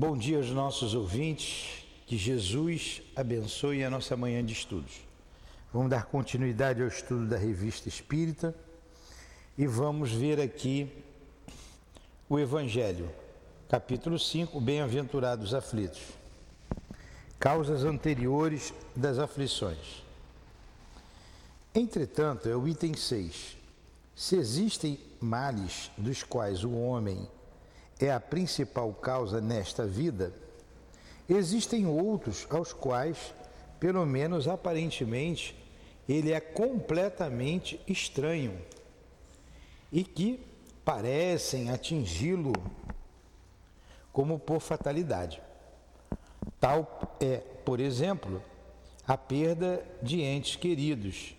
Bom dia aos nossos ouvintes, que Jesus abençoe a nossa manhã de estudos. Vamos dar continuidade ao estudo da Revista Espírita e vamos ver aqui o Evangelho, capítulo 5, Bem-aventurados aflitos. Causas anteriores das aflições. Entretanto, é o item 6. Se existem males dos quais o homem é a principal causa nesta vida, existem outros aos quais, pelo menos aparentemente, ele é completamente estranho e que parecem atingi-lo como por fatalidade. Tal é, por exemplo, a perda de entes queridos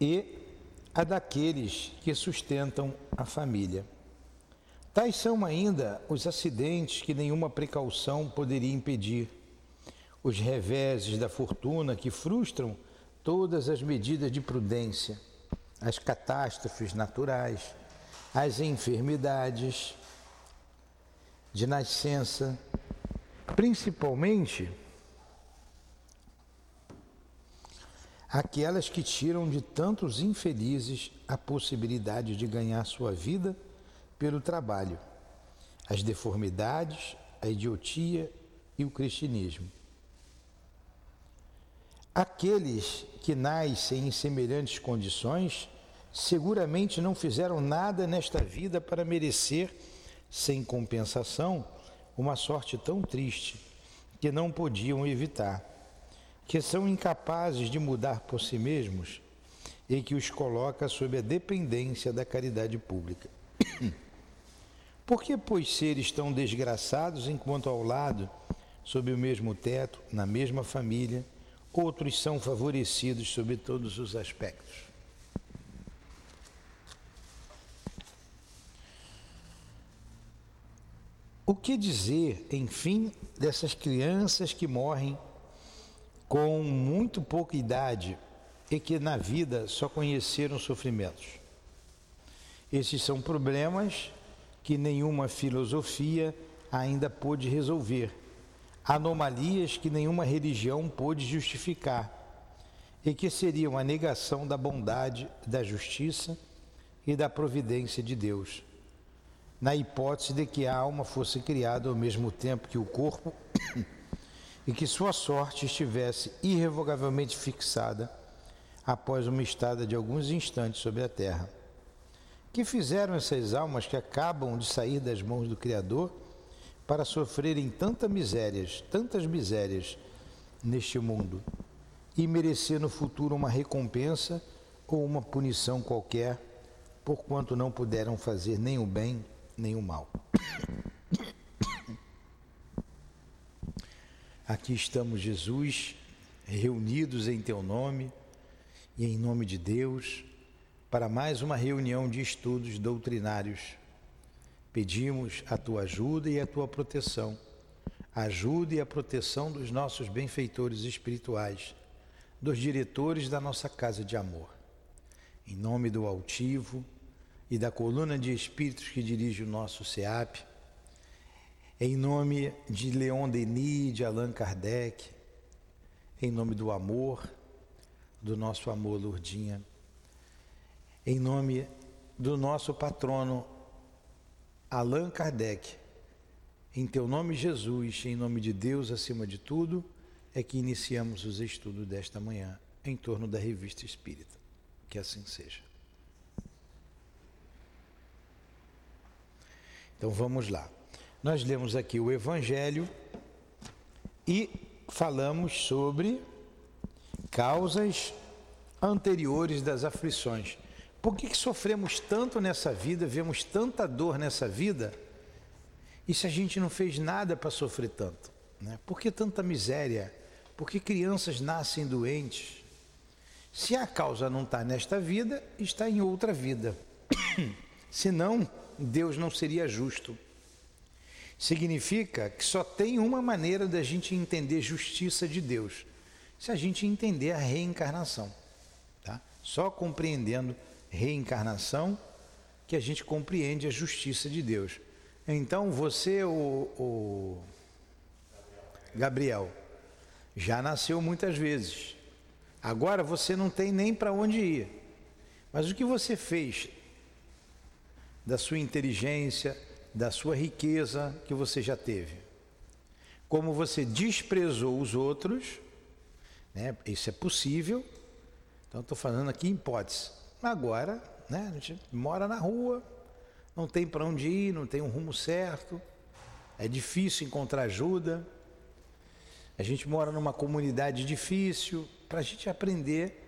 e a daqueles que sustentam a família. Tais são ainda os acidentes que nenhuma precaução poderia impedir, os reveses da fortuna que frustram todas as medidas de prudência, as catástrofes naturais, as enfermidades de nascença, principalmente aquelas que tiram de tantos infelizes a possibilidade de ganhar sua vida pelo trabalho, as deformidades, a idiotia e o cristianismo. Aqueles que nascem em semelhantes condições seguramente não fizeram nada nesta vida para merecer, sem compensação, uma sorte tão triste que não podiam evitar, que são incapazes de mudar por si mesmos e que os coloca sob a dependência da caridade pública. Por que, pois, seres tão desgraçados enquanto ao lado, sob o mesmo teto, na mesma família, outros são favorecidos sob todos os aspectos? O que dizer, enfim, dessas crianças que morrem com muito pouca idade e que na vida só conheceram sofrimentos? Esses são problemas que nenhuma filosofia ainda pôde resolver, anomalias que nenhuma religião pôde justificar. E que seriam a negação da bondade, da justiça e da providência de Deus, na hipótese de que a alma fosse criada ao mesmo tempo que o corpo e que sua sorte estivesse irrevogavelmente fixada após uma estada de alguns instantes sobre a terra que fizeram essas almas que acabam de sair das mãos do Criador para sofrerem tantas misérias, tantas misérias neste mundo e merecer no futuro uma recompensa ou uma punição qualquer, porquanto não puderam fazer nem o bem nem o mal. Aqui estamos, Jesus, reunidos em Teu nome e em nome de Deus para mais uma reunião de estudos doutrinários. Pedimos a tua ajuda e a tua proteção, a ajuda e a proteção dos nossos benfeitores espirituais, dos diretores da nossa casa de amor. Em nome do altivo e da coluna de espíritos que dirige o nosso SEAP, em nome de Leon Denis, de Allan Kardec, em nome do amor, do nosso amor, Lourdinha em nome do nosso patrono Allan Kardec, em teu nome, Jesus, em nome de Deus acima de tudo, é que iniciamos os estudos desta manhã em torno da revista Espírita. Que assim seja. Então vamos lá. Nós lemos aqui o Evangelho e falamos sobre causas anteriores das aflições. Por que, que sofremos tanto nessa vida, vemos tanta dor nessa vida, e se a gente não fez nada para sofrer tanto? Né? Por que tanta miséria? Por que crianças nascem doentes? Se a causa não está nesta vida, está em outra vida. Senão, Deus não seria justo. Significa que só tem uma maneira da gente entender justiça de Deus, se a gente entender a reencarnação. Tá? Só compreendendo reencarnação que a gente compreende a justiça de Deus. Então você, o, o Gabriel, já nasceu muitas vezes. Agora você não tem nem para onde ir. Mas o que você fez da sua inteligência, da sua riqueza que você já teve? Como você desprezou os outros, né? isso é possível. Então estou falando aqui em hipótese. Agora, né? a gente mora na rua, não tem para onde ir, não tem um rumo certo, é difícil encontrar ajuda. A gente mora numa comunidade difícil, para a gente aprender,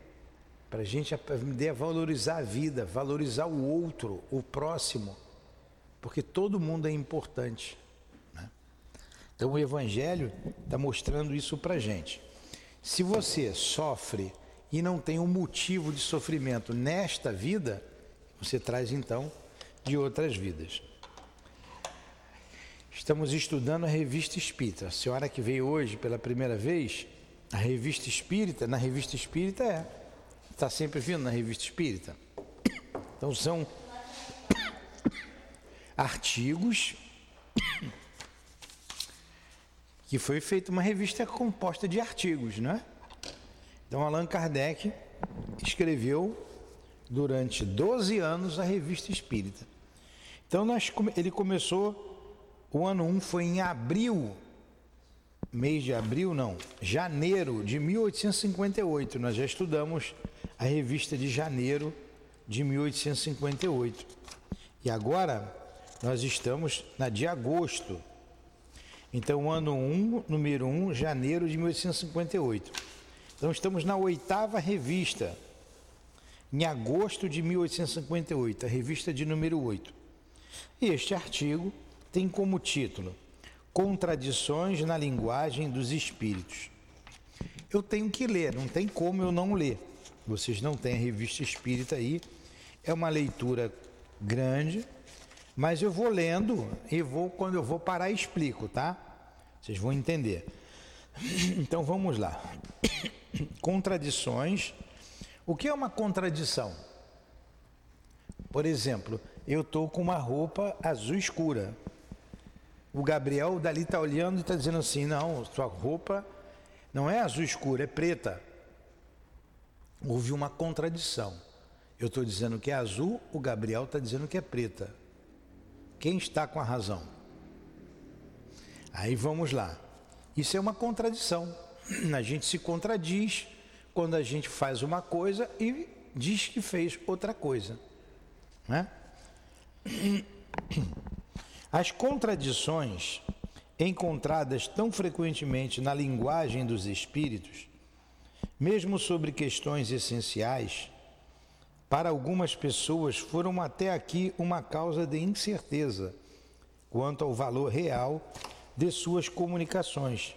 para a gente aprender a valorizar a vida, valorizar o outro, o próximo, porque todo mundo é importante. Né? Então o Evangelho está mostrando isso para a gente. Se você sofre e não tem um motivo de sofrimento nesta vida, você traz então de outras vidas. Estamos estudando a revista Espírita. A senhora que veio hoje pela primeira vez, a revista Espírita, na revista Espírita é. Está sempre vindo na revista Espírita. Então são artigos que foi feita uma revista composta de artigos, não é? Então Allan Kardec escreveu durante 12 anos a revista Espírita. Então nós, ele começou, o ano 1 foi em abril, mês de abril não, janeiro de 1858. Nós já estudamos a revista de janeiro de 1858. E agora nós estamos na de agosto. Então, ano 1, número 1, janeiro de 1858. Então, estamos na oitava revista, em agosto de 1858, a revista de número 8. E este artigo tem como título Contradições na linguagem dos espíritos. Eu tenho que ler, não tem como eu não ler. Vocês não têm a revista espírita aí. É uma leitura grande, mas eu vou lendo e vou quando eu vou parar explico, tá? Vocês vão entender. Então vamos lá. Contradições. O que é uma contradição? Por exemplo, eu estou com uma roupa azul escura. O Gabriel dali está olhando e está dizendo assim: não, sua roupa não é azul escura, é preta. Houve uma contradição. Eu estou dizendo que é azul, o Gabriel está dizendo que é preta. Quem está com a razão? Aí vamos lá. Isso é uma contradição. A gente se contradiz quando a gente faz uma coisa e diz que fez outra coisa. Né? As contradições encontradas tão frequentemente na linguagem dos espíritos, mesmo sobre questões essenciais, para algumas pessoas foram até aqui uma causa de incerteza quanto ao valor real de suas comunicações,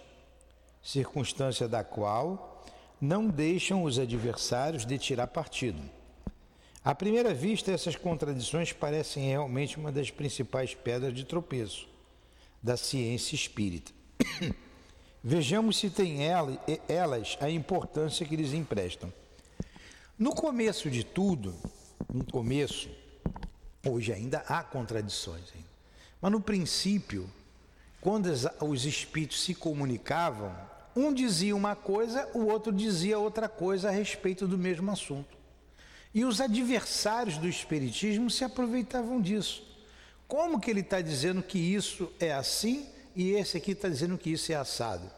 circunstância da qual não deixam os adversários de tirar partido. À primeira vista, essas contradições parecem realmente uma das principais pedras de tropeço da ciência espírita. Vejamos se tem elas a importância que lhes emprestam. No começo de tudo, no começo, hoje ainda há contradições, mas no princípio, quando os espíritos se comunicavam, um dizia uma coisa, o outro dizia outra coisa a respeito do mesmo assunto. E os adversários do Espiritismo se aproveitavam disso. Como que ele está dizendo que isso é assim e esse aqui está dizendo que isso é assado?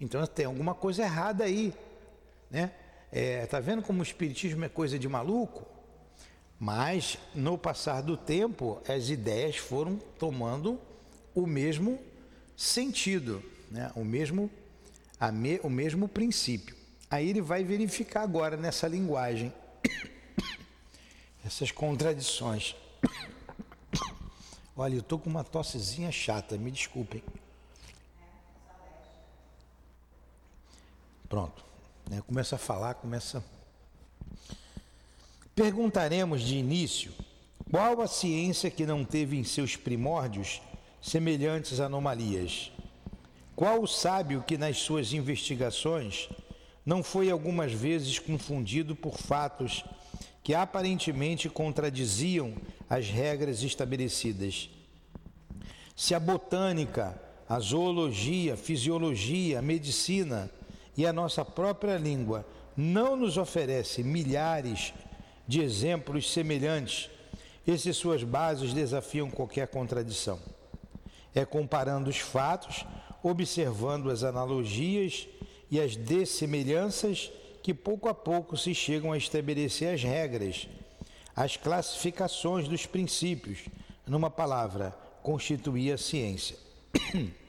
Então tem alguma coisa errada aí, né? É, tá vendo como o Espiritismo é coisa de maluco? Mas no passar do tempo as ideias foram tomando o mesmo sentido, né? o, mesmo, me, o mesmo princípio. Aí ele vai verificar agora nessa linguagem essas contradições. Olha, eu estou com uma tossezinha chata, me desculpem. Pronto. Né? Começa a falar, começa. Perguntaremos de início qual a ciência que não teve em seus primórdios semelhantes anomalias? Qual o sábio que nas suas investigações não foi algumas vezes confundido por fatos que aparentemente contradiziam as regras estabelecidas. Se a botânica, a zoologia, a fisiologia, a medicina e a nossa própria língua não nos oferece milhares de exemplos semelhantes, esses suas bases desafiam qualquer contradição. É comparando os fatos, observando as analogias e as dessemelhanças que pouco a pouco se chegam a estabelecer as regras, as classificações dos princípios, numa palavra, constituir a ciência.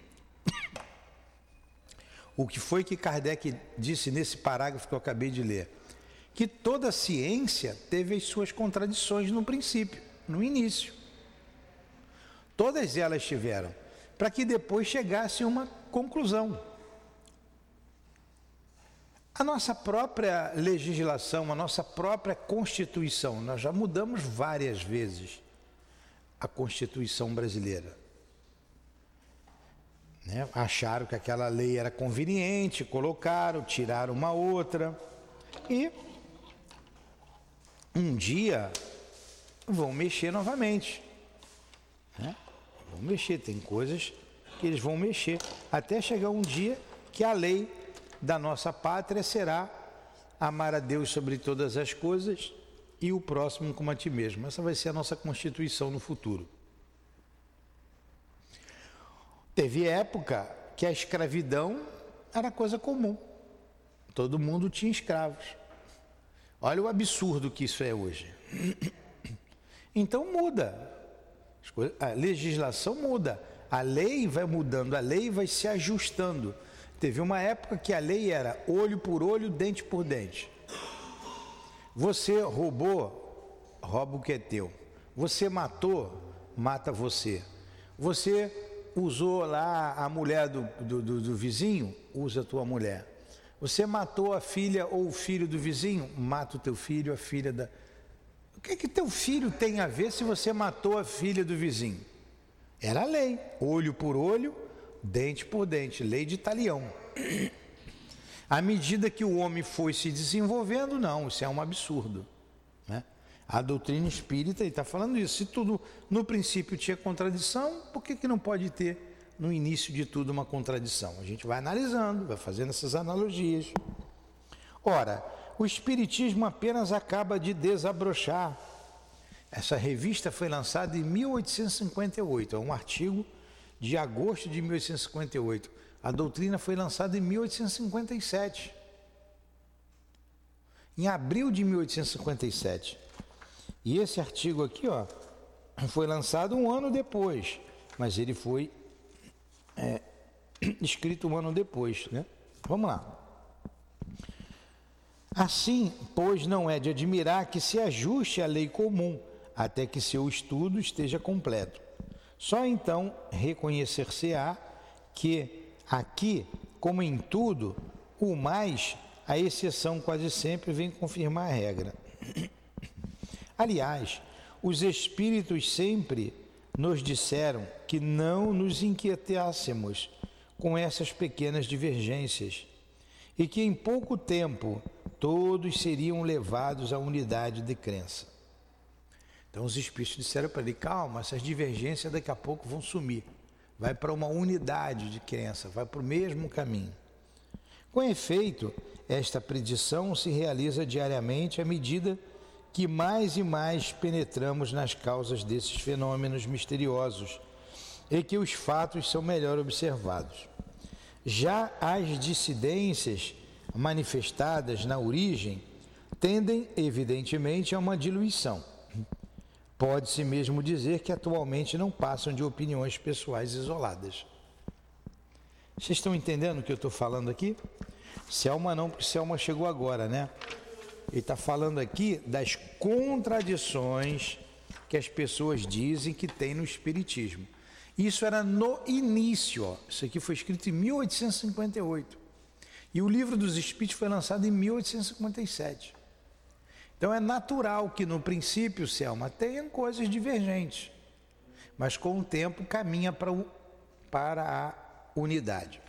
O que foi que Kardec disse nesse parágrafo que eu acabei de ler? Que toda ciência teve as suas contradições no princípio, no início. Todas elas tiveram, para que depois chegasse uma conclusão. A nossa própria legislação, a nossa própria Constituição, nós já mudamos várias vezes a Constituição brasileira. Né? Acharam que aquela lei era conveniente, colocaram, tiraram uma outra e um dia vão mexer novamente. Né? Vão mexer, tem coisas que eles vão mexer, até chegar um dia que a lei da nossa pátria será amar a Deus sobre todas as coisas e o próximo como a ti mesmo. Essa vai ser a nossa constituição no futuro. Teve época que a escravidão era coisa comum. Todo mundo tinha escravos. Olha o absurdo que isso é hoje. Então muda. A legislação muda. A lei vai mudando, a lei vai se ajustando. Teve uma época que a lei era olho por olho, dente por dente. Você roubou, rouba o que é teu. Você matou, mata você. Você usou lá a mulher do, do, do, do vizinho, usa a tua mulher. Você matou a filha ou o filho do vizinho, mata o teu filho, a filha da. O que que teu filho tem a ver se você matou a filha do vizinho? Era lei, olho por olho, dente por dente, lei de talião. À medida que o homem foi se desenvolvendo, não, isso é um absurdo. Né? A doutrina espírita está falando isso. Se tudo no princípio tinha contradição, por que, que não pode ter no início de tudo uma contradição? A gente vai analisando, vai fazendo essas analogias. Ora, o Espiritismo apenas acaba de desabrochar. Essa revista foi lançada em 1858, é um artigo de agosto de 1858. A doutrina foi lançada em 1857. Em abril de 1857. E esse artigo aqui, ó, foi lançado um ano depois, mas ele foi é, escrito um ano depois, né? Vamos lá. Assim, pois, não é de admirar que se ajuste à lei comum, até que seu estudo esteja completo. Só então reconhecer-se-á que aqui, como em tudo, o mais, a exceção quase sempre vem confirmar a regra. Aliás, os espíritos sempre nos disseram que não nos inquietássemos com essas pequenas divergências e que em pouco tempo todos seriam levados à unidade de crença. Então os espíritos disseram para ele: calma, essas divergências daqui a pouco vão sumir. Vai para uma unidade de crença, vai para o mesmo caminho. Com efeito, esta predição se realiza diariamente à medida que mais e mais penetramos nas causas desses fenômenos misteriosos e que os fatos são melhor observados. Já as dissidências manifestadas na origem tendem, evidentemente, a uma diluição Pode-se mesmo dizer que atualmente não passam de opiniões pessoais isoladas. Vocês estão entendendo o que eu estou falando aqui? Selma não, porque Selma chegou agora, né? Ele está falando aqui das contradições que as pessoas dizem que tem no Espiritismo. Isso era no início, ó. isso aqui foi escrito em 1858. E o livro dos Espíritos foi lançado em 1857. Então é natural que no princípio, Selma, tenham coisas divergentes, mas com o tempo caminha para, o, para a unidade.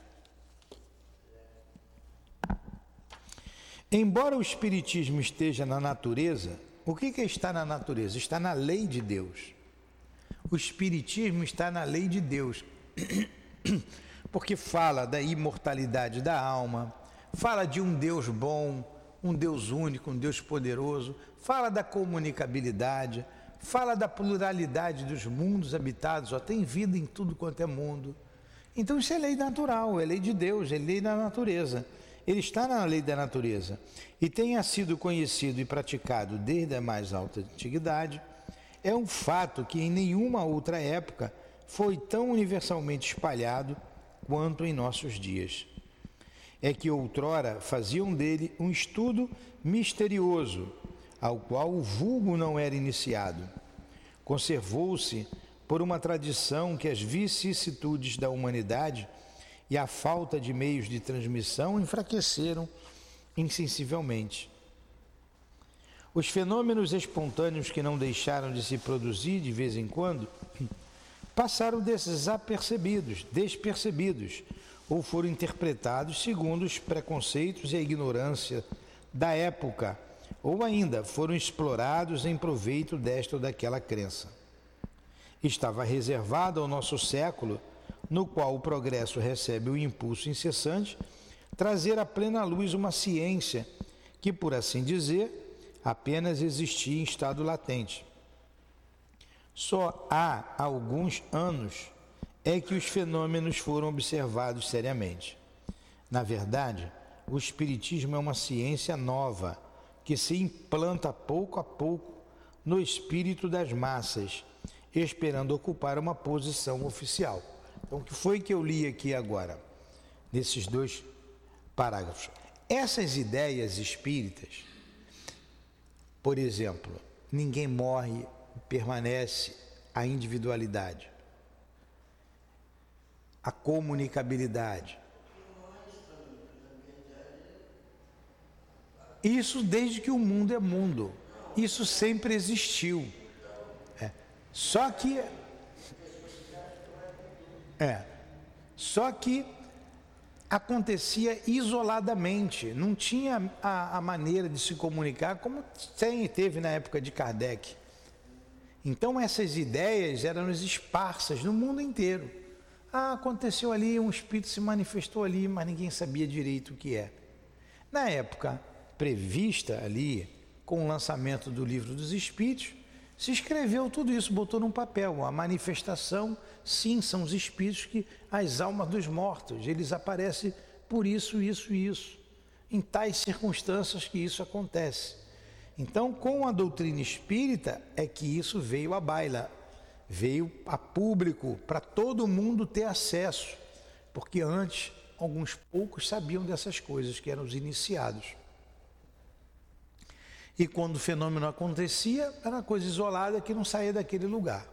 Embora o Espiritismo esteja na natureza, o que, que está na natureza? Está na lei de Deus. o Espiritismo está na lei de Deus, porque fala da imortalidade da alma, fala de um Deus bom, um Deus único, um Deus poderoso, fala da comunicabilidade, fala da pluralidade dos mundos habitados, ó, tem vida em tudo quanto é mundo. Então isso é lei natural, é lei de Deus, é lei da natureza. Ele está na lei da natureza e tenha sido conhecido e praticado desde a mais alta antiguidade, é um fato que em nenhuma outra época foi tão universalmente espalhado quanto em nossos dias. É que outrora faziam dele um estudo misterioso, ao qual o vulgo não era iniciado. Conservou-se por uma tradição que as vicissitudes da humanidade e a falta de meios de transmissão enfraqueceram insensivelmente. Os fenômenos espontâneos que não deixaram de se produzir de vez em quando passaram desapercebidos, despercebidos, ou foram interpretados segundo os preconceitos e a ignorância da época, ou ainda foram explorados em proveito desta ou daquela crença. Estava reservado ao nosso século, no qual o progresso recebe o impulso incessante, trazer à plena luz uma ciência que, por assim dizer, apenas existia em estado latente. Só há alguns anos é que os fenômenos foram observados seriamente. Na verdade, o Espiritismo é uma ciência nova que se implanta pouco a pouco no espírito das massas, esperando ocupar uma posição oficial. Então, o que foi que eu li aqui agora, nesses dois parágrafos? Essas ideias espíritas por exemplo, ninguém morre, permanece a individualidade, a comunicabilidade. Isso desde que o mundo é mundo. Isso sempre existiu. É. Só que. É. Só que acontecia isoladamente, não tinha a, a, maneira de se comunicar como tem, teve na época de Kardec. Então essas ideias eram esparsas no mundo inteiro. Ah, aconteceu ali, um espírito se manifestou ali, mas ninguém sabia direito o que é. Na época prevista ali, com o lançamento do livro dos Espíritos, se escreveu tudo isso, botou num papel. A manifestação, sim, são os espíritos que, as almas dos mortos, eles aparecem por isso, isso e isso. Em tais circunstâncias que isso acontece. Então, com a doutrina espírita, é que isso veio à baila, veio a público, para todo mundo ter acesso. Porque antes, alguns poucos sabiam dessas coisas, que eram os iniciados. E quando o fenômeno acontecia, era uma coisa isolada que não saía daquele lugar.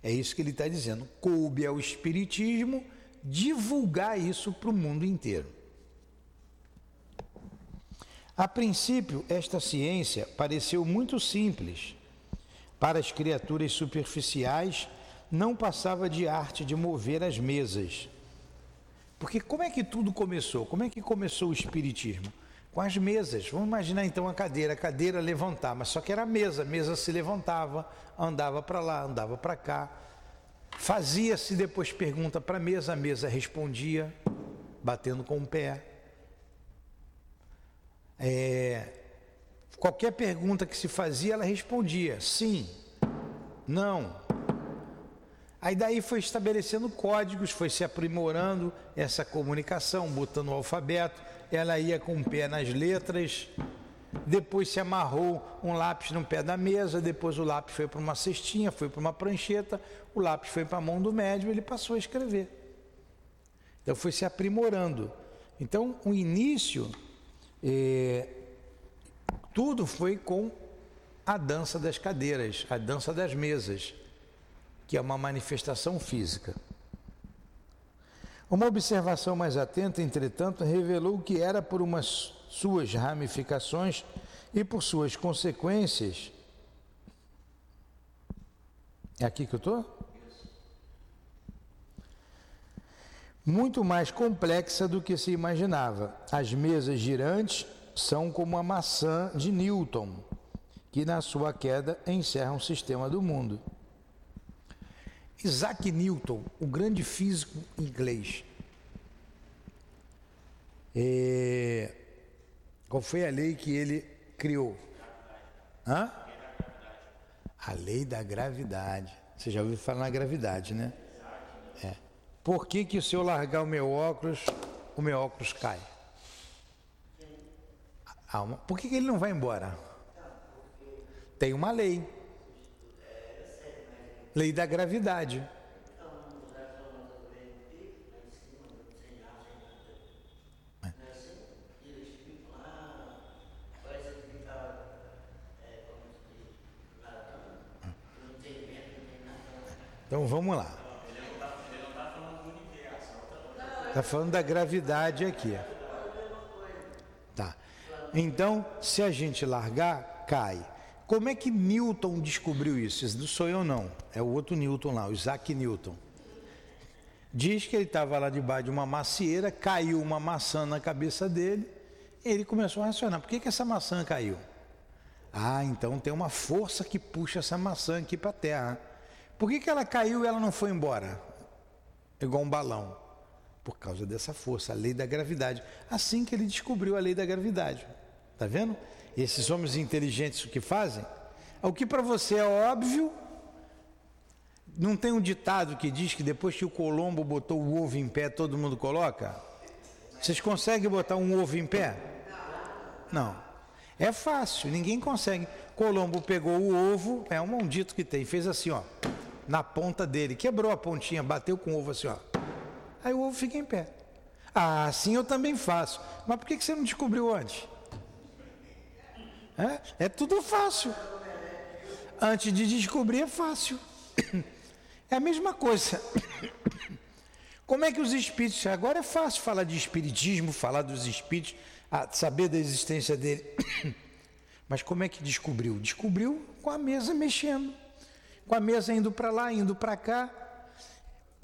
É isso que ele está dizendo. Coube ao Espiritismo divulgar isso para o mundo inteiro. A princípio, esta ciência pareceu muito simples. Para as criaturas superficiais, não passava de arte de mover as mesas. Porque como é que tudo começou? Como é que começou o Espiritismo? com as mesas. Vamos imaginar então a cadeira, a cadeira levantar, mas só que era mesa, a mesa se levantava, andava para lá, andava para cá. Fazia-se depois pergunta para a mesa, a mesa respondia, batendo com o pé. É, qualquer pergunta que se fazia, ela respondia sim, não. Aí daí foi estabelecendo códigos, foi se aprimorando essa comunicação, botando o alfabeto ela ia com o pé nas letras, depois se amarrou um lápis no pé da mesa, depois o lápis foi para uma cestinha, foi para uma prancheta, o lápis foi para a mão do médium, ele passou a escrever. Então foi se aprimorando. Então o início, é, tudo foi com a dança das cadeiras, a dança das mesas, que é uma manifestação física. Uma observação mais atenta, entretanto, revelou que era por umas suas ramificações e por suas consequências. É aqui que eu estou? Muito mais complexa do que se imaginava. As mesas girantes são como a maçã de Newton, que na sua queda encerra um sistema do mundo. Isaac Newton, o grande físico inglês. É... Qual foi a lei que ele criou? Hã? A lei da gravidade. Você já ouviu falar na gravidade, né? É. Por que, que se eu largar o meu óculos, o meu óculos cai? Por que, que ele não vai embora? Tem uma lei. Lei da gravidade. Então vamos lá. Está falando da gravidade aqui. Tá. Então, se a gente largar, cai. Como é que Newton descobriu isso? Isso não sou eu não, é o outro Newton lá, o Isaac Newton. Diz que ele estava lá debaixo de uma macieira, caiu uma maçã na cabeça dele, e ele começou a racionar. Por que, que essa maçã caiu? Ah, então tem uma força que puxa essa maçã aqui para a terra. Por que, que ela caiu e ela não foi embora? Igual um balão. Por causa dessa força, a lei da gravidade. Assim que ele descobriu a lei da gravidade. Está vendo? esses homens inteligentes o que fazem? O que para você é óbvio, não tem um ditado que diz que depois que o Colombo botou o ovo em pé, todo mundo coloca? Vocês conseguem botar um ovo em pé? Não. É fácil, ninguém consegue. Colombo pegou o ovo, é um dito que tem, fez assim, ó, na ponta dele, quebrou a pontinha, bateu com o ovo assim, ó. Aí o ovo fica em pé. Ah, assim eu também faço. Mas por que você não descobriu antes? É, é tudo fácil. Antes de descobrir é fácil. É a mesma coisa. Como é que os espíritos. Agora é fácil falar de espiritismo, falar dos espíritos, saber da existência dele. Mas como é que descobriu? Descobriu com a mesa mexendo, com a mesa indo para lá, indo para cá.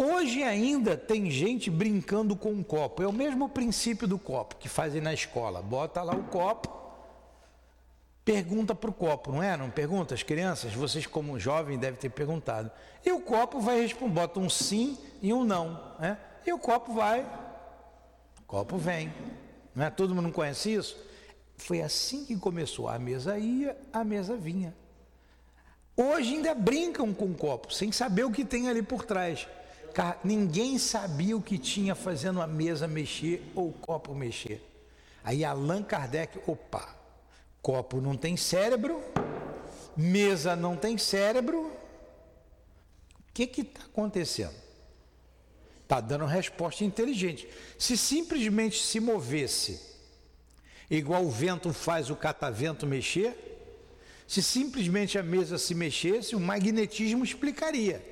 Hoje ainda tem gente brincando com um copo. É o mesmo princípio do copo que fazem na escola. Bota lá o copo, pergunta para o copo, não é? Não pergunta? As crianças, vocês como jovem devem ter perguntado. E o copo vai responder, bota um sim e um não, né? E o copo vai, o copo vem. Não é? Todo mundo conhece isso? Foi assim que começou. A mesa ia, a mesa vinha. Hoje ainda brincam com o copo, sem saber o que tem ali por trás. Ninguém sabia o que tinha fazendo a mesa mexer ou o copo mexer. Aí Allan Kardec, opa, Copo não tem cérebro, mesa não tem cérebro. O que está acontecendo? Está dando resposta inteligente. Se simplesmente se movesse, igual o vento faz o catavento mexer, se simplesmente a mesa se mexesse, o magnetismo explicaria.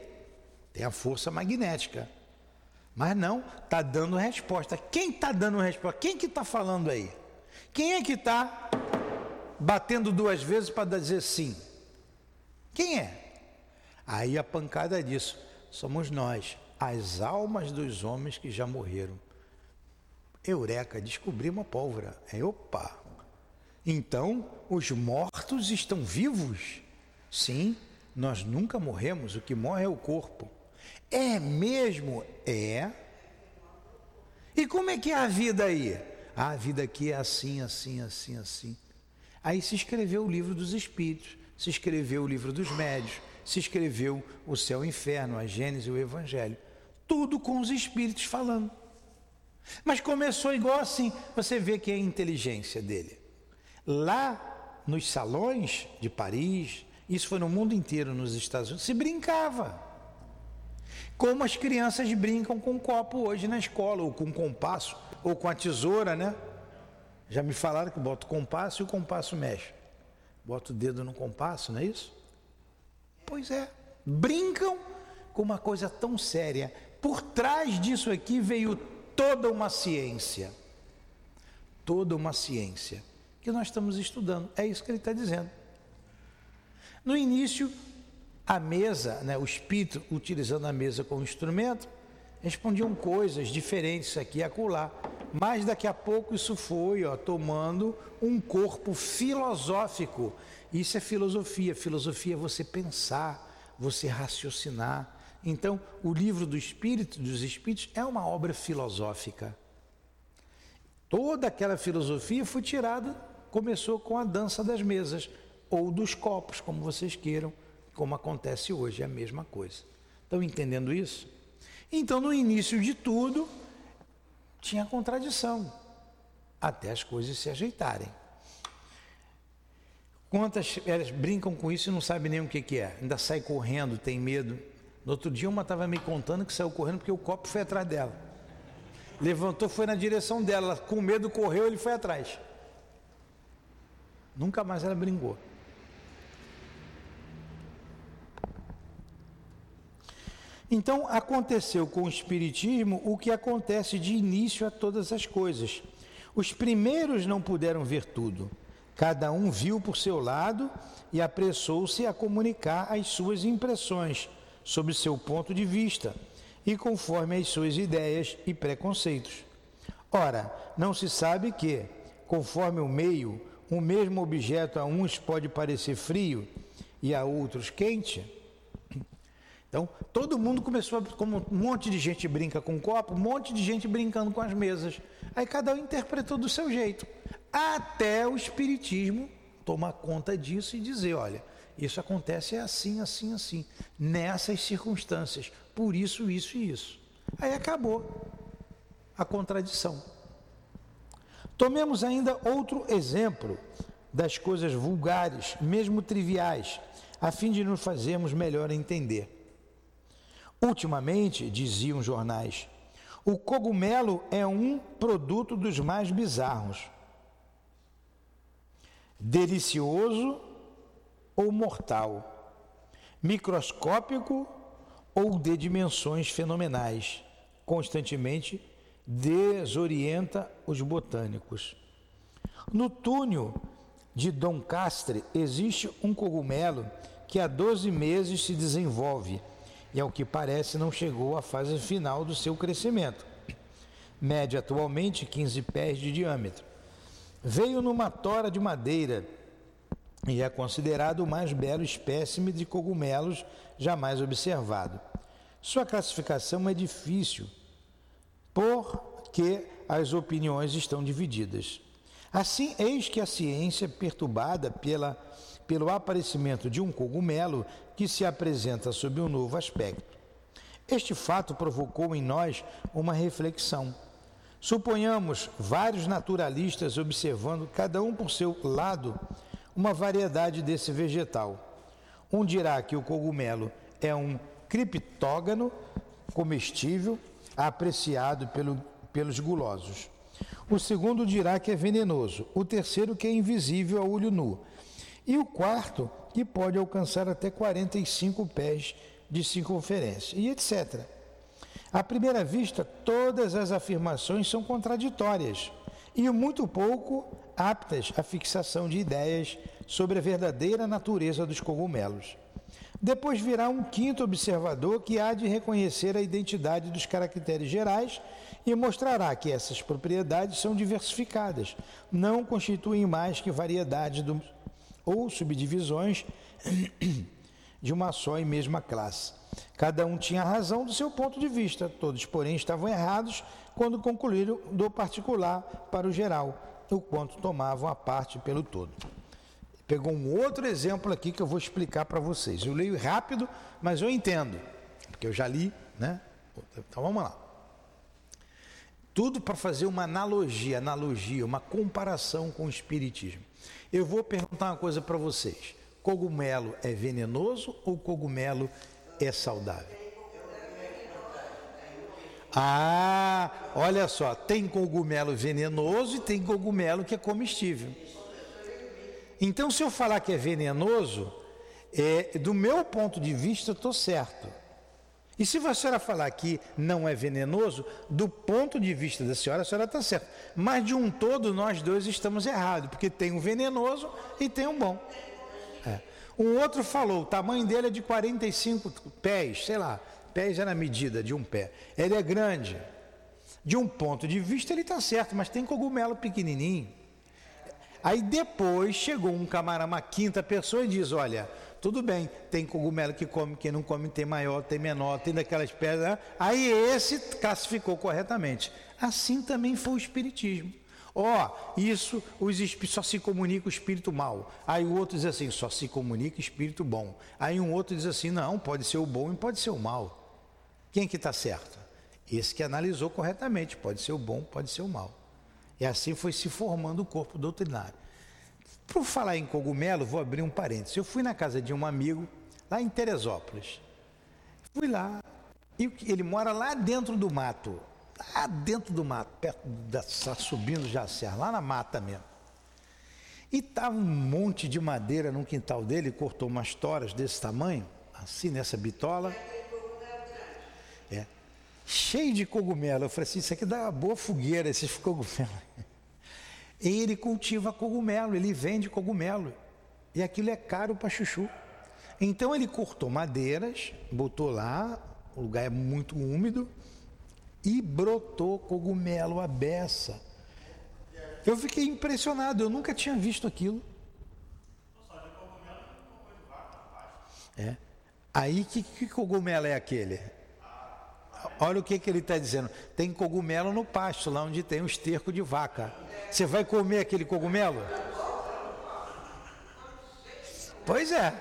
Tem a força magnética. Mas não, está dando resposta. Quem está dando resposta? Quem que está falando aí? Quem é que está batendo duas vezes para dizer sim. Quem é? Aí a pancada é disso. Somos nós, as almas dos homens que já morreram. Eureka, descobri uma pólvora. É, opa! Então, os mortos estão vivos? Sim, nós nunca morremos, o que morre é o corpo. É mesmo? É. E como é que é a vida aí? Ah, a vida aqui é assim, assim, assim, assim. Aí se escreveu o livro dos Espíritos, se escreveu o livro dos Médios, se escreveu o Céu e o Inferno, a Gênesis e o Evangelho. Tudo com os Espíritos falando. Mas começou igual assim, você vê que é a inteligência dele. Lá nos salões de Paris, isso foi no mundo inteiro, nos Estados Unidos, se brincava. Como as crianças brincam com copo hoje na escola, ou com compasso, ou com a tesoura, né? Já me falaram que bota o compasso e o compasso mexe. Bota o dedo no compasso, não é isso? Pois é. Brincam com uma coisa tão séria. Por trás disso aqui veio toda uma ciência. Toda uma ciência que nós estamos estudando. É isso que ele está dizendo. No início, a mesa, né, o espírito utilizando a mesa como instrumento, respondiam coisas diferentes aqui e acolá. Mas daqui a pouco isso foi ó, tomando um corpo filosófico. Isso é filosofia. Filosofia é você pensar, você raciocinar, Então, o livro do Espírito, dos Espíritos, é uma obra filosófica. Toda aquela filosofia foi tirada, começou com a dança das mesas, ou dos copos, como vocês queiram, como acontece hoje, é a mesma coisa. Estão entendendo isso? Então, no início de tudo, tinha contradição, até as coisas se ajeitarem. Quantas elas brincam com isso e não sabem nem o que, que é, ainda sai correndo, tem medo. No outro dia, uma estava me contando que saiu correndo porque o copo foi atrás dela. Levantou, foi na direção dela, com medo correu, ele foi atrás. Nunca mais ela brincou. Então aconteceu com o Espiritismo o que acontece de início a todas as coisas. Os primeiros não puderam ver tudo. Cada um viu por seu lado e apressou-se a comunicar as suas impressões sob seu ponto de vista e conforme as suas ideias e preconceitos. Ora, não se sabe que, conforme o meio, o mesmo objeto a uns pode parecer frio e a outros quente? Então, todo mundo começou, a, como um monte de gente brinca com um copo, um monte de gente brincando com as mesas. Aí cada um interpretou do seu jeito. Até o Espiritismo tomar conta disso e dizer: olha, isso acontece assim, assim, assim, nessas circunstâncias, por isso, isso e isso. Aí acabou a contradição. Tomemos ainda outro exemplo das coisas vulgares, mesmo triviais, a fim de nos fazermos melhor entender. Ultimamente, diziam jornais, o cogumelo é um produto dos mais bizarros. Delicioso ou mortal, microscópico ou de dimensões fenomenais, constantemente desorienta os botânicos. No túnel de Dom Castre existe um cogumelo que há 12 meses se desenvolve e, ao que parece, não chegou à fase final do seu crescimento. Mede atualmente 15 pés de diâmetro. Veio numa tora de madeira e é considerado o mais belo espécime de cogumelos jamais observado. Sua classificação é difícil, porque as opiniões estão divididas. Assim, eis que a ciência, perturbada pela, pelo aparecimento de um cogumelo que se apresenta sob um novo aspecto. Este fato provocou em nós uma reflexão. Suponhamos vários naturalistas observando, cada um por seu lado, uma variedade desse vegetal. Um dirá que o cogumelo é um criptógano comestível apreciado pelo, pelos gulosos. O segundo dirá que é venenoso, o terceiro que é invisível a olho nu, e o quarto que pode alcançar até 45 pés de circunferência, e etc. À primeira vista, todas as afirmações são contraditórias e muito pouco aptas à fixação de ideias sobre a verdadeira natureza dos cogumelos. Depois virá um quinto observador que há de reconhecer a identidade dos caracteres gerais e mostrará que essas propriedades são diversificadas, não constituem mais que variedades do, ou subdivisões de uma só e mesma classe. Cada um tinha razão do seu ponto de vista, todos, porém, estavam errados quando concluíram do particular para o geral, o quanto tomavam a parte pelo todo. Pegou um outro exemplo aqui que eu vou explicar para vocês. Eu leio rápido, mas eu entendo, porque eu já li, né? Então vamos lá. Tudo para fazer uma analogia, analogia, uma comparação com o espiritismo. Eu vou perguntar uma coisa para vocês. Cogumelo é venenoso ou cogumelo é saudável? Ah, olha só, tem cogumelo venenoso e tem cogumelo que é comestível. Então, se eu falar que é venenoso, é, do meu ponto de vista, estou certo. E se a senhora falar que não é venenoso, do ponto de vista da senhora, a senhora está certa. Mas de um todo, nós dois estamos errados, porque tem um venenoso e tem um bom. É. Um outro falou, o tamanho dele é de 45 pés, sei lá, pés é na medida de um pé. Ele é grande. De um ponto de vista, ele está certo, mas tem cogumelo pequenininho. Aí depois chegou um camarada, uma quinta pessoa e diz: Olha, tudo bem, tem cogumelo que come, quem não come tem maior, tem menor, tem daquelas pedras. Né? Aí esse classificou corretamente. Assim também foi o Espiritismo. Ó, oh, isso os só se comunica o espírito mal. Aí o outro diz assim, só se comunica espírito bom. Aí um outro diz assim, não, pode ser o bom e pode ser o mal. Quem que está certo? Esse que analisou corretamente, pode ser o bom, pode ser o mal. E assim foi se formando o corpo doutrinário. Por falar em cogumelo, vou abrir um parênteses. Eu fui na casa de um amigo, lá em Teresópolis. Fui lá, e ele mora lá dentro do mato lá dentro do mato, perto da, tá subindo já a serra, lá na mata mesmo. E estava um monte de madeira no quintal dele, cortou umas toras desse tamanho, assim nessa bitola. É, cheio de cogumelo. Eu falei assim, isso aqui dá uma boa fogueira, esses cogumelos. E ele cultiva cogumelo, ele vende cogumelo. E aquilo é caro para chuchu. Então ele cortou madeiras, botou lá, o lugar é muito úmido, e brotou cogumelo à beça. Eu fiquei impressionado, eu nunca tinha visto aquilo. É. Aí que, que cogumelo é aquele? Olha o que, que ele está dizendo. Tem cogumelo no pasto, lá onde tem o esterco de vaca. Você vai comer aquele cogumelo? Pois é.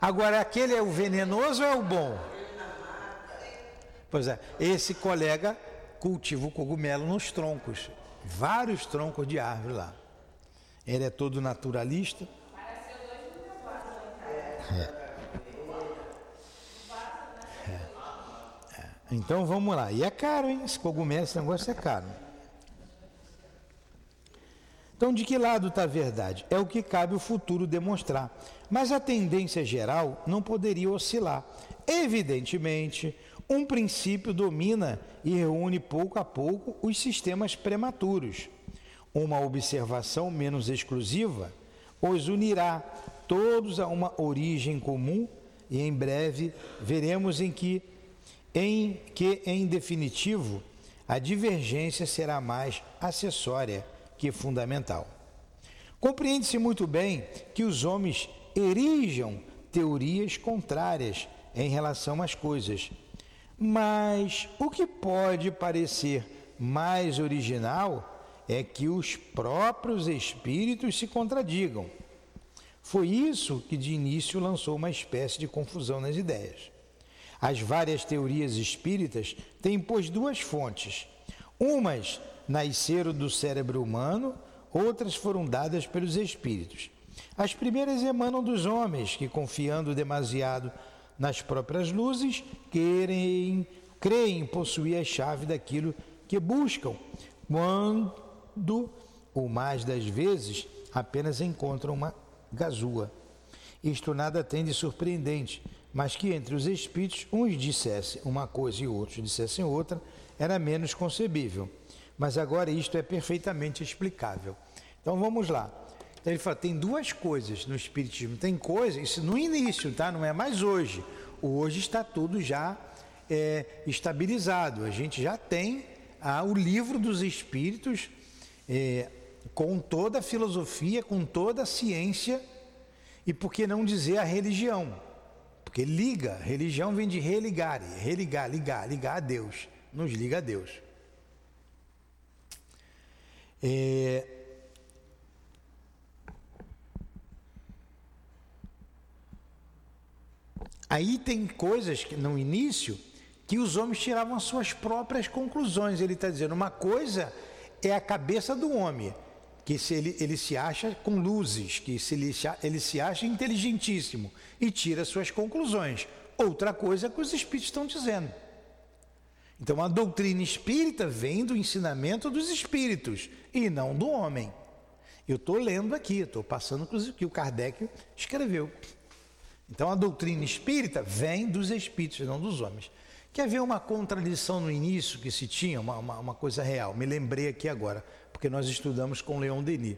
Agora, aquele é o venenoso ou é o bom? Pois é, esse colega cultiva o cogumelo nos troncos, vários troncos de árvore lá. Ele é todo naturalista. É. Então vamos lá. E é caro, hein? Esse cogumelo, esse negócio é caro. Então, de que lado está a verdade? É o que cabe o futuro demonstrar. Mas a tendência geral não poderia oscilar. Evidentemente, um princípio domina e reúne pouco a pouco os sistemas prematuros. Uma observação menos exclusiva os unirá todos a uma origem comum e em breve veremos em que em que em definitivo a divergência será mais acessória que fundamental. Compreende-se muito bem que os homens erijam teorias contrárias em relação às coisas, mas o que pode parecer mais original é que os próprios espíritos se contradigam. Foi isso que de início lançou uma espécie de confusão nas ideias. As várias teorias espíritas têm, pois, duas fontes. Umas nasceram do cérebro humano, outras foram dadas pelos espíritos. As primeiras emanam dos homens que, confiando demasiado nas próprias luzes, querem, creem possuir a chave daquilo que buscam, quando, ou mais das vezes, apenas encontram uma gazua. Isto nada tem de surpreendente, mas que entre os espíritos uns dissessem uma coisa e outros dissessem outra, era menos concebível. Mas agora isto é perfeitamente explicável. Então vamos lá. Então ele fala, tem duas coisas no Espiritismo. Tem coisas, isso no início, tá? Não é mais hoje. Hoje está tudo já é, estabilizado. A gente já tem ah, o livro dos Espíritos é, com toda a filosofia, com toda a ciência e por que não dizer a religião? Porque liga, religião vem de religar, religar, ligar, ligar a Deus, nos liga a Deus. É, Aí tem coisas que no início que os homens tiravam as suas próprias conclusões. Ele está dizendo, uma coisa é a cabeça do homem, que se ele, ele se acha com luzes, que se ele, ele se acha inteligentíssimo e tira suas conclusões. Outra coisa é que os espíritos estão dizendo. Então a doutrina espírita vem do ensinamento dos espíritos e não do homem. Eu estou lendo aqui, estou passando o que o Kardec escreveu. Então a doutrina espírita vem dos espíritos, não dos homens. Que havia uma contradição no início que se tinha, uma, uma, uma coisa real. Me lembrei aqui agora, porque nós estudamos com Leon Denis.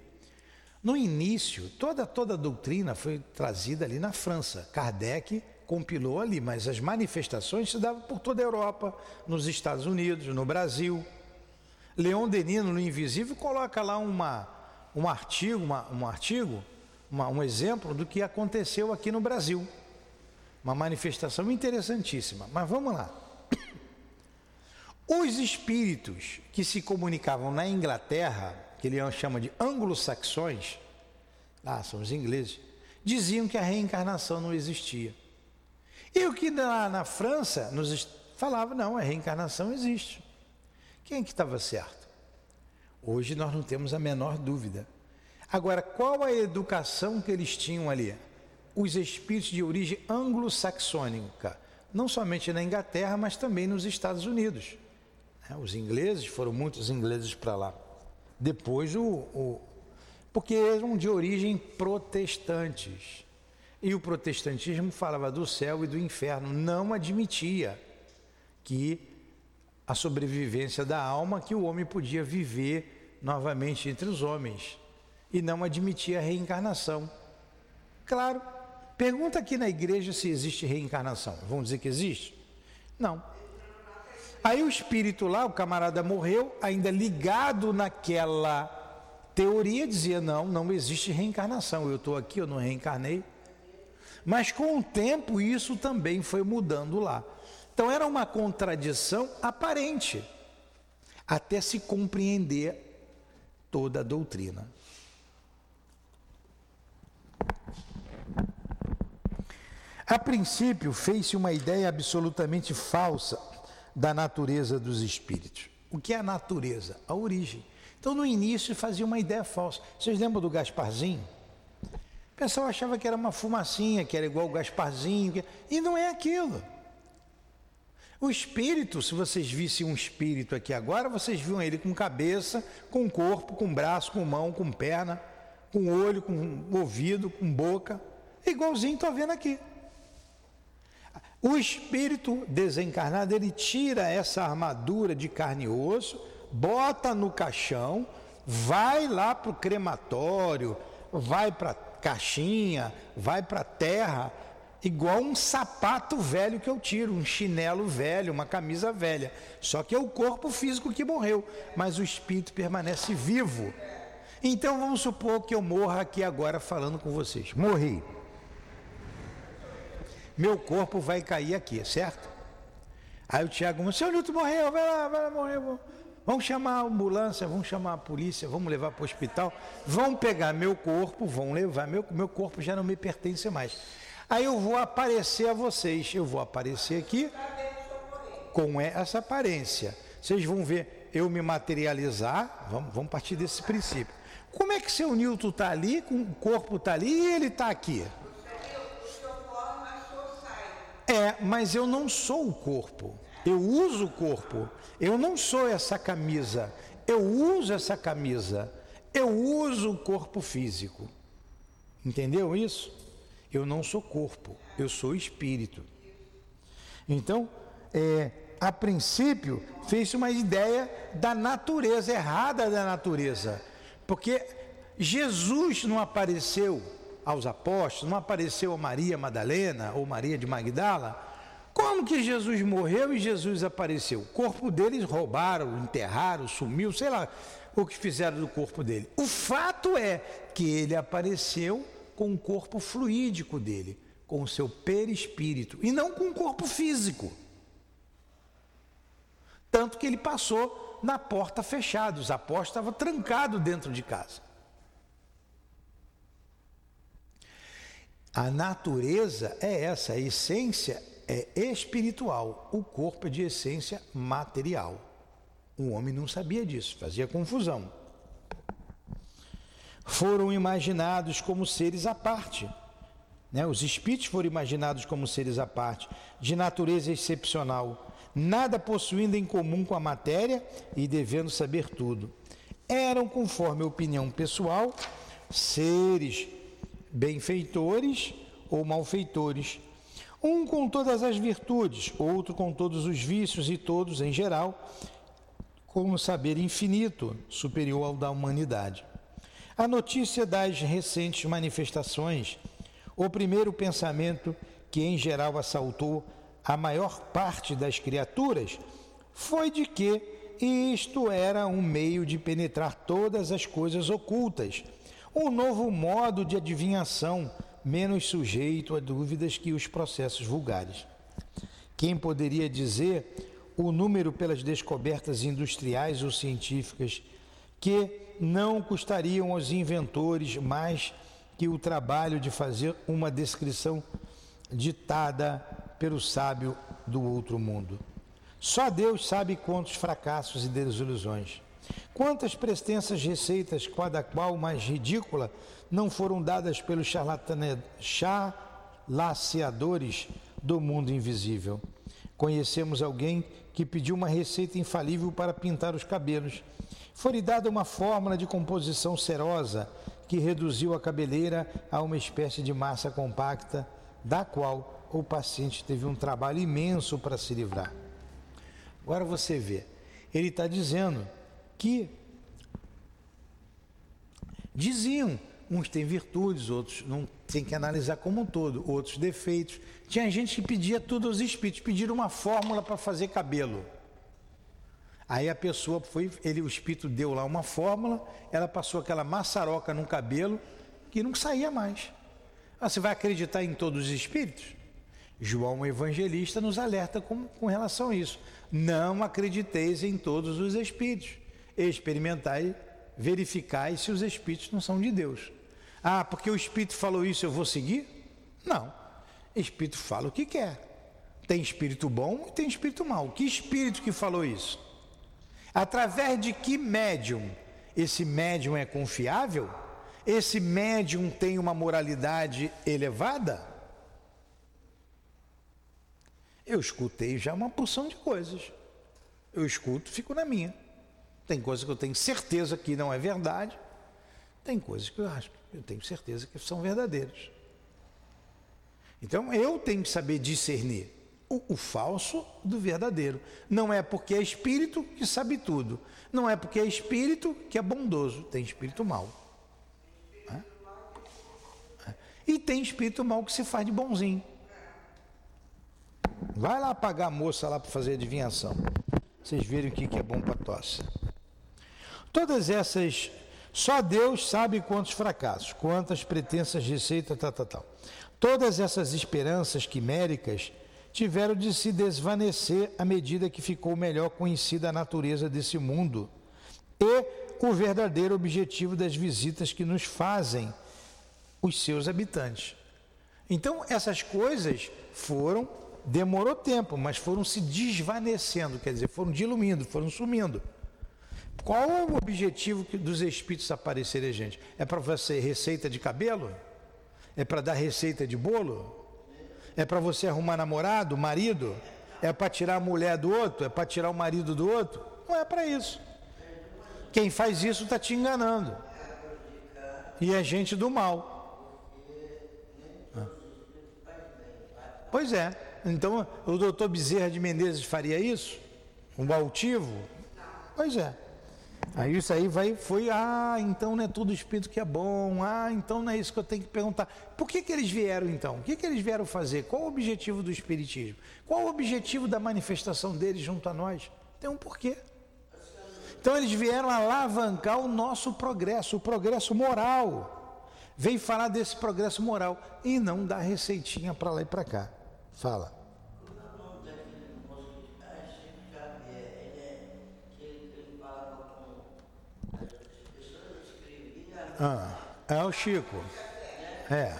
No início, toda, toda a doutrina foi trazida ali na França. Kardec compilou ali, mas as manifestações se davam por toda a Europa, nos Estados Unidos, no Brasil. Leon Denis, no Invisível, coloca lá uma, um artigo, uma, um artigo uma, um exemplo do que aconteceu aqui no Brasil. Uma manifestação interessantíssima. Mas vamos lá. Os espíritos que se comunicavam na Inglaterra, que ele chama de anglo-saxões, lá são os ingleses, diziam que a reencarnação não existia. E o que lá na França nos falava, não, a reencarnação existe. Quem que estava certo? Hoje nós não temos a menor dúvida. Agora, qual a educação que eles tinham ali? Os espíritos de origem anglo-saxônica, não somente na Inglaterra, mas também nos Estados Unidos. Né? Os ingleses, foram muitos ingleses para lá. Depois, o, o, porque eram de origem protestantes. E o protestantismo falava do céu e do inferno, não admitia que a sobrevivência da alma, que o homem podia viver novamente entre os homens, e não admitia a reencarnação. Claro, pergunta aqui na igreja se existe reencarnação. Vão dizer que existe? Não. Aí o espírito lá, o camarada morreu, ainda ligado naquela teoria, dizia: não, não existe reencarnação. Eu estou aqui, eu não reencarnei. Mas com o tempo isso também foi mudando lá. Então era uma contradição aparente, até se compreender toda a doutrina. A princípio, fez-se uma ideia absolutamente falsa da natureza dos espíritos. O que é a natureza? A origem. Então, no início, fazia uma ideia falsa. Vocês lembram do Gasparzinho? O pessoal achava que era uma fumacinha, que era igual o Gasparzinho, e não é aquilo. O espírito, se vocês vissem um espírito aqui agora, vocês viam ele com cabeça, com corpo, com braço, com mão, com perna, com olho, com ouvido, com boca, igualzinho estou vendo aqui. O espírito desencarnado, ele tira essa armadura de carne e osso, bota no caixão, vai lá para o crematório, vai para caixinha, vai para a terra, igual um sapato velho que eu tiro, um chinelo velho, uma camisa velha. Só que é o corpo físico que morreu, mas o espírito permanece vivo. Então vamos supor que eu morra aqui agora falando com vocês. Morri meu corpo vai cair aqui, certo? Aí o Tiago, seu Nilton morreu, vai lá, vai lá, morreu. Vamos chamar a ambulância, vamos chamar a polícia, vamos levar para o hospital, vão pegar meu corpo, vão levar, meu, meu corpo já não me pertence mais. Aí eu vou aparecer a vocês, eu vou aparecer aqui com essa aparência. Vocês vão ver eu me materializar, vamos, vamos partir desse princípio. Como é que seu Nilton está ali, o corpo está ali e ele está aqui? É, mas eu não sou o corpo. Eu uso o corpo. Eu não sou essa camisa. Eu uso essa camisa. Eu uso o corpo físico. Entendeu isso? Eu não sou corpo. Eu sou espírito. Então, é, a princípio, fez uma ideia da natureza, errada da natureza. Porque Jesus não apareceu aos apóstolos, não apareceu a Maria Madalena ou Maria de Magdala? Como que Jesus morreu e Jesus apareceu? O corpo deles roubaram, enterraram, sumiu, sei lá o que fizeram do corpo dele. O fato é que ele apareceu com o corpo fluídico dele, com o seu perispírito, e não com o corpo físico. Tanto que ele passou na porta fechada, os apóstolos estavam trancados dentro de casa. A natureza é essa, a essência é espiritual, o corpo é de essência material. O homem não sabia disso, fazia confusão. Foram imaginados como seres à parte. Né? Os espíritos foram imaginados como seres à parte, de natureza excepcional, nada possuindo em comum com a matéria e devendo saber tudo. Eram, conforme a opinião pessoal, seres benfeitores ou malfeitores, um com todas as virtudes, outro com todos os vícios e todos em geral, com um saber infinito, superior ao da humanidade. A notícia das recentes manifestações, o primeiro pensamento que em geral assaltou a maior parte das criaturas foi de que isto era um meio de penetrar todas as coisas ocultas Um novo modo de adivinhação, menos sujeito a dúvidas que os processos vulgares. Quem poderia dizer o número pelas descobertas industriais ou científicas que não custariam aos inventores mais que o trabalho de fazer uma descrição ditada pelo sábio do outro mundo. Só Deus sabe quantos fracassos e desilusões, quantas prestensas receitas, cada qual mais ridícula, não foram dadas pelos charlaceadores do mundo invisível. Conhecemos alguém que pediu uma receita infalível para pintar os cabelos. Foi-lhe dada uma fórmula de composição serosa que reduziu a cabeleira a uma espécie de massa compacta, da qual o paciente teve um trabalho imenso para se livrar. Agora você vê, ele está dizendo que diziam, uns têm virtudes, outros não tem que analisar como um todo, outros defeitos. Tinha gente que pedia tudo aos espíritos, pediram uma fórmula para fazer cabelo. Aí a pessoa foi, ele, o espírito deu lá uma fórmula, ela passou aquela maçaroca no cabelo que não saía mais. Ah, você vai acreditar em todos os espíritos? João Evangelista nos alerta com, com relação a isso. Não acrediteis em todos os espíritos. Experimentai, verificai se os espíritos não são de Deus. Ah, porque o espírito falou isso, eu vou seguir? Não. Espírito fala o que quer. Tem espírito bom e tem espírito mau. Que espírito que falou isso? Através de que médium? Esse médium é confiável? Esse médium tem uma moralidade elevada? Eu escutei já uma porção de coisas. Eu escuto, fico na minha. Tem coisas que eu tenho certeza que não é verdade. Tem coisas que eu acho, eu tenho certeza que são verdadeiras. Então eu tenho que saber discernir o, o, falso do verdadeiro. Não é porque é espírito que sabe tudo. Não é porque é espírito que é bondoso. Tem espírito? É. E tem espírito mau que se faz de bonzinho. Vai lá pagar a moça lá para fazer adivinhação. Vocês verem o que, que é bom para tosse. Todas essas. Só Deus sabe quantos fracassos, quantas pretensas receitas, tal, tal, tal. Todas essas esperanças quiméricas tiveram de se desvanecer à medida que ficou melhor conhecida a natureza desse mundo e o verdadeiro objetivo das visitas que nos fazem os seus habitantes. Então, essas coisas foram, demorou tempo, mas foram se desvanecendo, quer dizer, foram diluindo, foram sumindo. Qual é o objetivo dos espíritos aparecerem, gente? É para você receita de cabelo? É para dar receita de bolo? É para você arrumar namorado, marido? É para tirar a mulher do outro? É para tirar o marido do outro? Não é para isso. Quem faz isso está te enganando. E é gente do mal. Pois é. Então o doutor Bezerra de Menezes faria isso? Um altivo? Pois é. Aí isso aí vai, foi, ah, então não é tudo espírito que é bom, ah, então não é isso que eu tenho que perguntar. Por que, que eles vieram então? O que, que eles vieram fazer? Qual o objetivo do espiritismo? Qual o objetivo da manifestação deles junto a nós? Tem um porquê. Então eles vieram alavancar o nosso progresso, o progresso moral. Veio falar desse progresso moral e não dar receitinha para lá e para cá. Fala. Ah, é o Chico. É.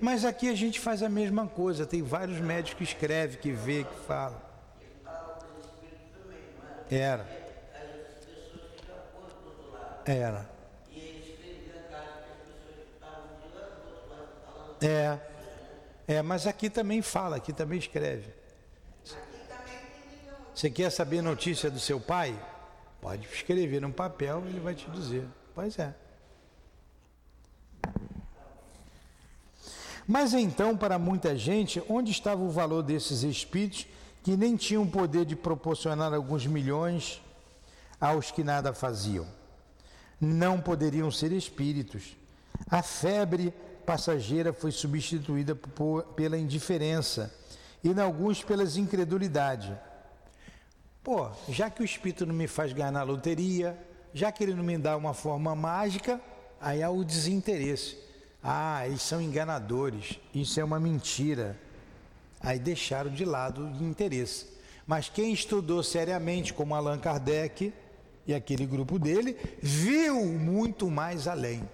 Mas aqui a gente faz a mesma coisa. Tem vários médicos que escrevem, que vê, que falam. Era. Era. É. É, mas aqui também fala, aqui também escreve. Você quer saber notícia do seu pai? Pode escrever num papel, ele vai te dizer. Pois é. Mas então, para muita gente, onde estava o valor desses espíritos que nem tinham o poder de proporcionar alguns milhões aos que nada faziam? Não poderiam ser espíritos. A febre passageira foi substituída por, pela indiferença e, em alguns, pela incredulidade. Pô, já que o espírito não me faz ganhar na loteria, já que ele não me dá uma forma mágica, aí há o desinteresse. Ah, eles são enganadores, isso é uma mentira. Aí deixaram de lado o interesse. Mas quem estudou seriamente, como Allan Kardec e aquele grupo dele, viu muito mais além.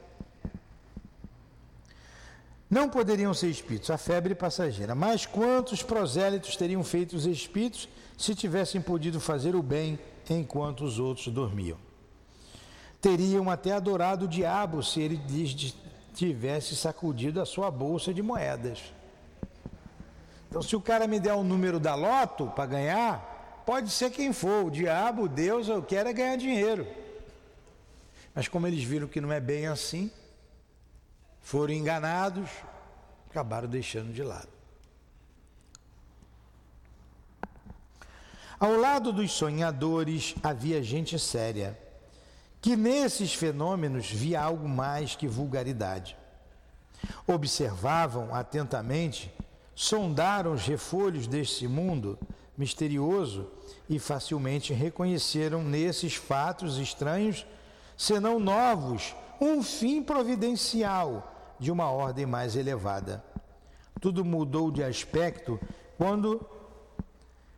Não poderiam ser espíritos, a febre passageira. Mas quantos prosélitos teriam feito os espíritos se tivessem podido fazer o bem enquanto os outros dormiam? Teriam até adorado o diabo se ele tivesse sacudido a sua bolsa de moedas. Então, se o cara me der o número da loto para ganhar, pode ser quem for, o diabo, Deus, eu quero é ganhar dinheiro. Mas como eles viram que não é bem assim, foram enganados, acabaram deixando de lado. Ao lado dos sonhadores havia gente séria, que nesses fenômenos via algo mais que vulgaridade. Observavam atentamente, sondaram os refolhos deste mundo misterioso e facilmente reconheceram nesses fatos estranhos, senão novos, um fim providencial de uma ordem mais elevada. Tudo mudou de aspecto quando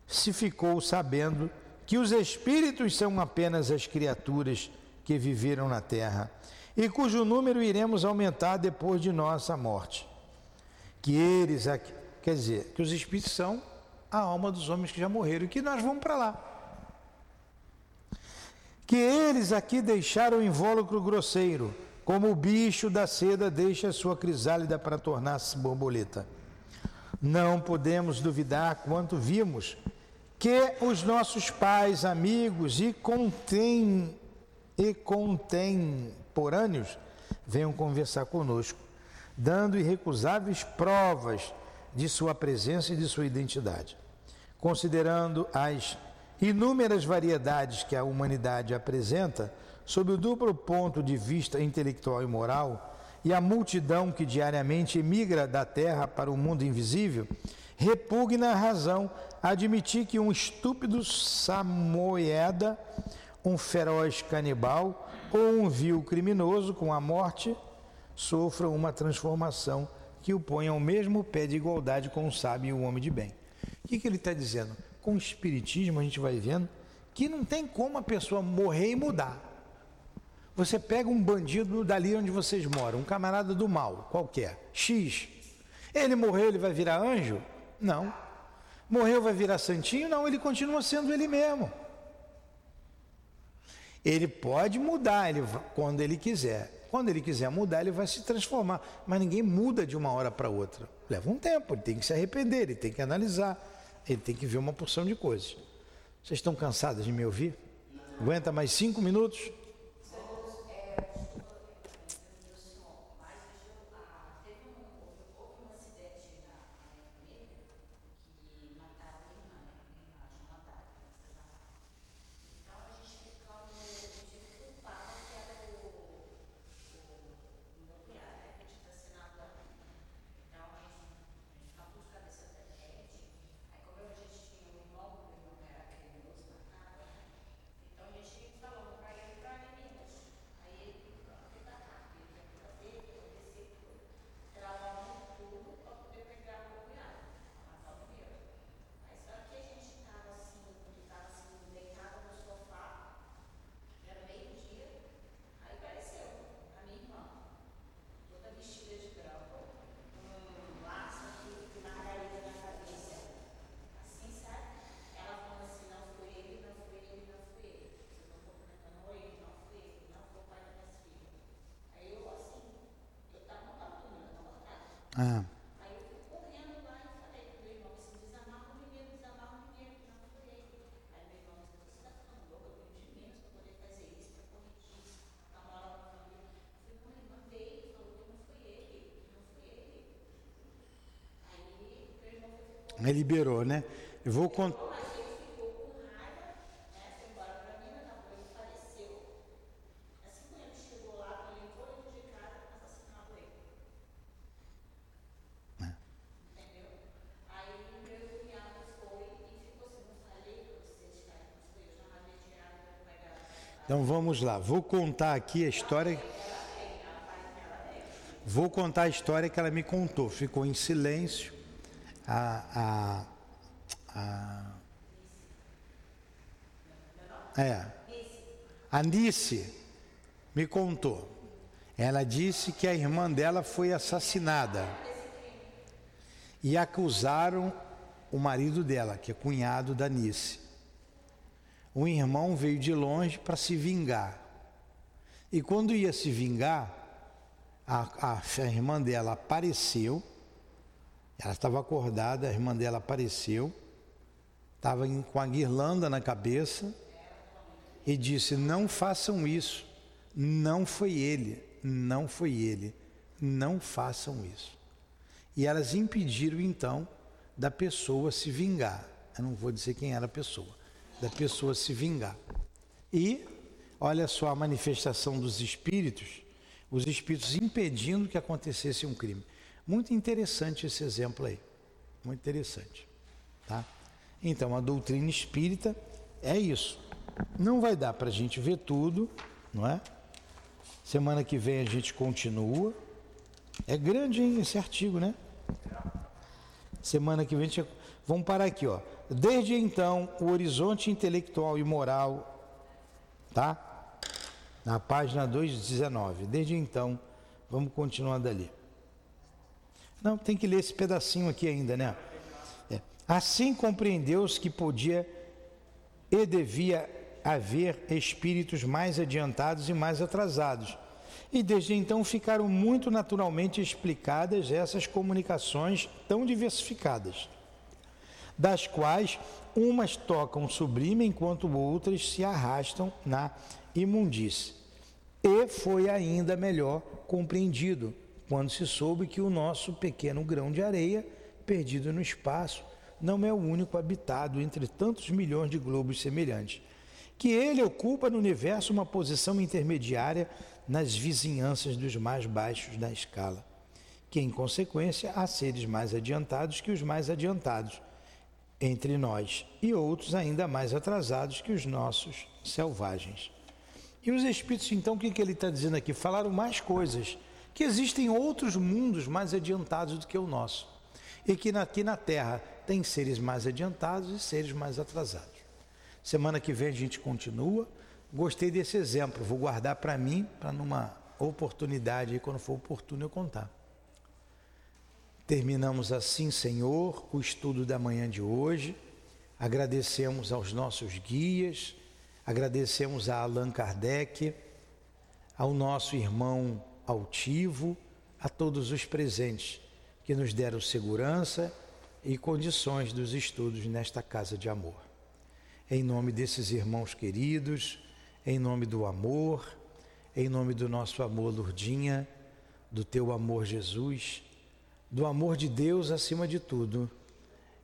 se ficou sabendo que os espíritos são apenas as criaturas que viveram na terra e cujo número iremos aumentar depois de nossa morte. Que eles, quer dizer, que os espíritos são a alma dos homens que já morreram e que nós vamos para lá. Que eles aqui deixaram o invólucro grosseiro, como o bicho da seda deixa sua crisálida para tornar-se borboleta. Não podemos duvidar quanto vimos que os nossos pais, amigos e, contem, e contemporâneos venham conversar conosco, dando irrecusáveis provas de sua presença e de sua identidade. Considerando as inúmeras variedades que a humanidade apresenta, sob o duplo ponto de vista intelectual e moral, e a multidão que diariamente emigra da terra para o mundo invisível, repugna a razão admitir que um estúpido samoeda, um feroz canibal ou um vil criminoso com a morte sofra uma transformação que o ponha ao mesmo pé de igualdade com o sábio e o homem de bem. O que, que ele está dizendo? Com o Espiritismo a gente vai vendo que não tem como a pessoa morrer e mudar. Você pega um bandido dali onde vocês moram, um camarada do mal, qualquer, X. Ele morreu, ele vai virar anjo? Não. Morreu, vai virar santinho? Não, ele continua sendo ele mesmo. Ele pode mudar ele, quando ele quiser. Quando ele quiser mudar, ele vai se transformar. Mas ninguém muda de uma hora para outra. Leva um tempo, ele tem que se arrepender, ele tem que analisar, ele tem que ver uma porção de coisas. Vocês estão cansados de me ouvir? Aguenta mais cinco minutos? Ah. Ele liberou, né? Eu vou contar. Vamos lá, vou contar aqui a história. Vou contar a história que ela me contou. Ficou em silêncio. A, a, a, é, a Nice me contou. Ela disse que a irmã dela foi assassinada. E acusaram o marido dela, que é cunhado da Nice um irmão veio de longe para se vingar. E quando ia se vingar, a, a, a irmã dela apareceu, ela estava acordada, a irmã dela apareceu, estava com a guirlanda na cabeça e disse: Não façam isso, não foi ele, não foi ele, não façam isso. E elas impediram então da pessoa se vingar. Eu não vou dizer quem era a pessoa da pessoa se vingar. E olha só a manifestação dos espíritos, os espíritos impedindo que acontecesse um crime. Muito interessante esse exemplo aí. Muito interessante. Tá? Então, a doutrina espírita é isso. Não vai dar para a gente ver tudo, não é? Semana que vem a gente continua. É grande, hein, esse artigo, né? Semana que vem a gente... Vamos parar aqui, ó. Desde então, o horizonte intelectual e moral, tá? Na página 219. Desde então, vamos continuar dali. Não, tem que ler esse pedacinho aqui ainda, né? É. Assim compreendeu-se que podia e devia haver espíritos mais adiantados e mais atrasados. E desde então ficaram muito naturalmente explicadas essas comunicações tão diversificadas das quais umas tocam sublime enquanto outras se arrastam na imundície. E foi ainda melhor compreendido quando se soube que o nosso pequeno grão de areia, perdido no espaço, não é o único habitado entre tantos milhões de globos semelhantes, que ele ocupa no universo uma posição intermediária nas vizinhanças dos mais baixos da escala, que em consequência há seres mais adiantados que os mais adiantados, entre nós e outros ainda mais atrasados que os nossos selvagens. E os espíritos, então, o que, que ele está dizendo aqui? Falaram mais coisas, que existem outros mundos mais adiantados do que o nosso. E que aqui na Terra tem seres mais adiantados e seres mais atrasados. Semana que vem a gente continua. Gostei desse exemplo, vou guardar para mim, para numa oportunidade, quando for oportuno eu contar. Terminamos assim, Senhor, o estudo da manhã de hoje. Agradecemos aos nossos guias, agradecemos a Allan Kardec, ao nosso irmão altivo, a todos os presentes que nos deram segurança e condições dos estudos nesta casa de amor. Em nome desses irmãos queridos, em nome do amor, em nome do nosso amor, Lurdinha, do teu amor, Jesus do amor de Deus acima de tudo,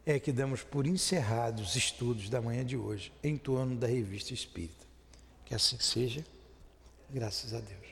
é que damos por encerrados os estudos da manhã de hoje em torno da revista Espírita. Que assim seja, graças a Deus.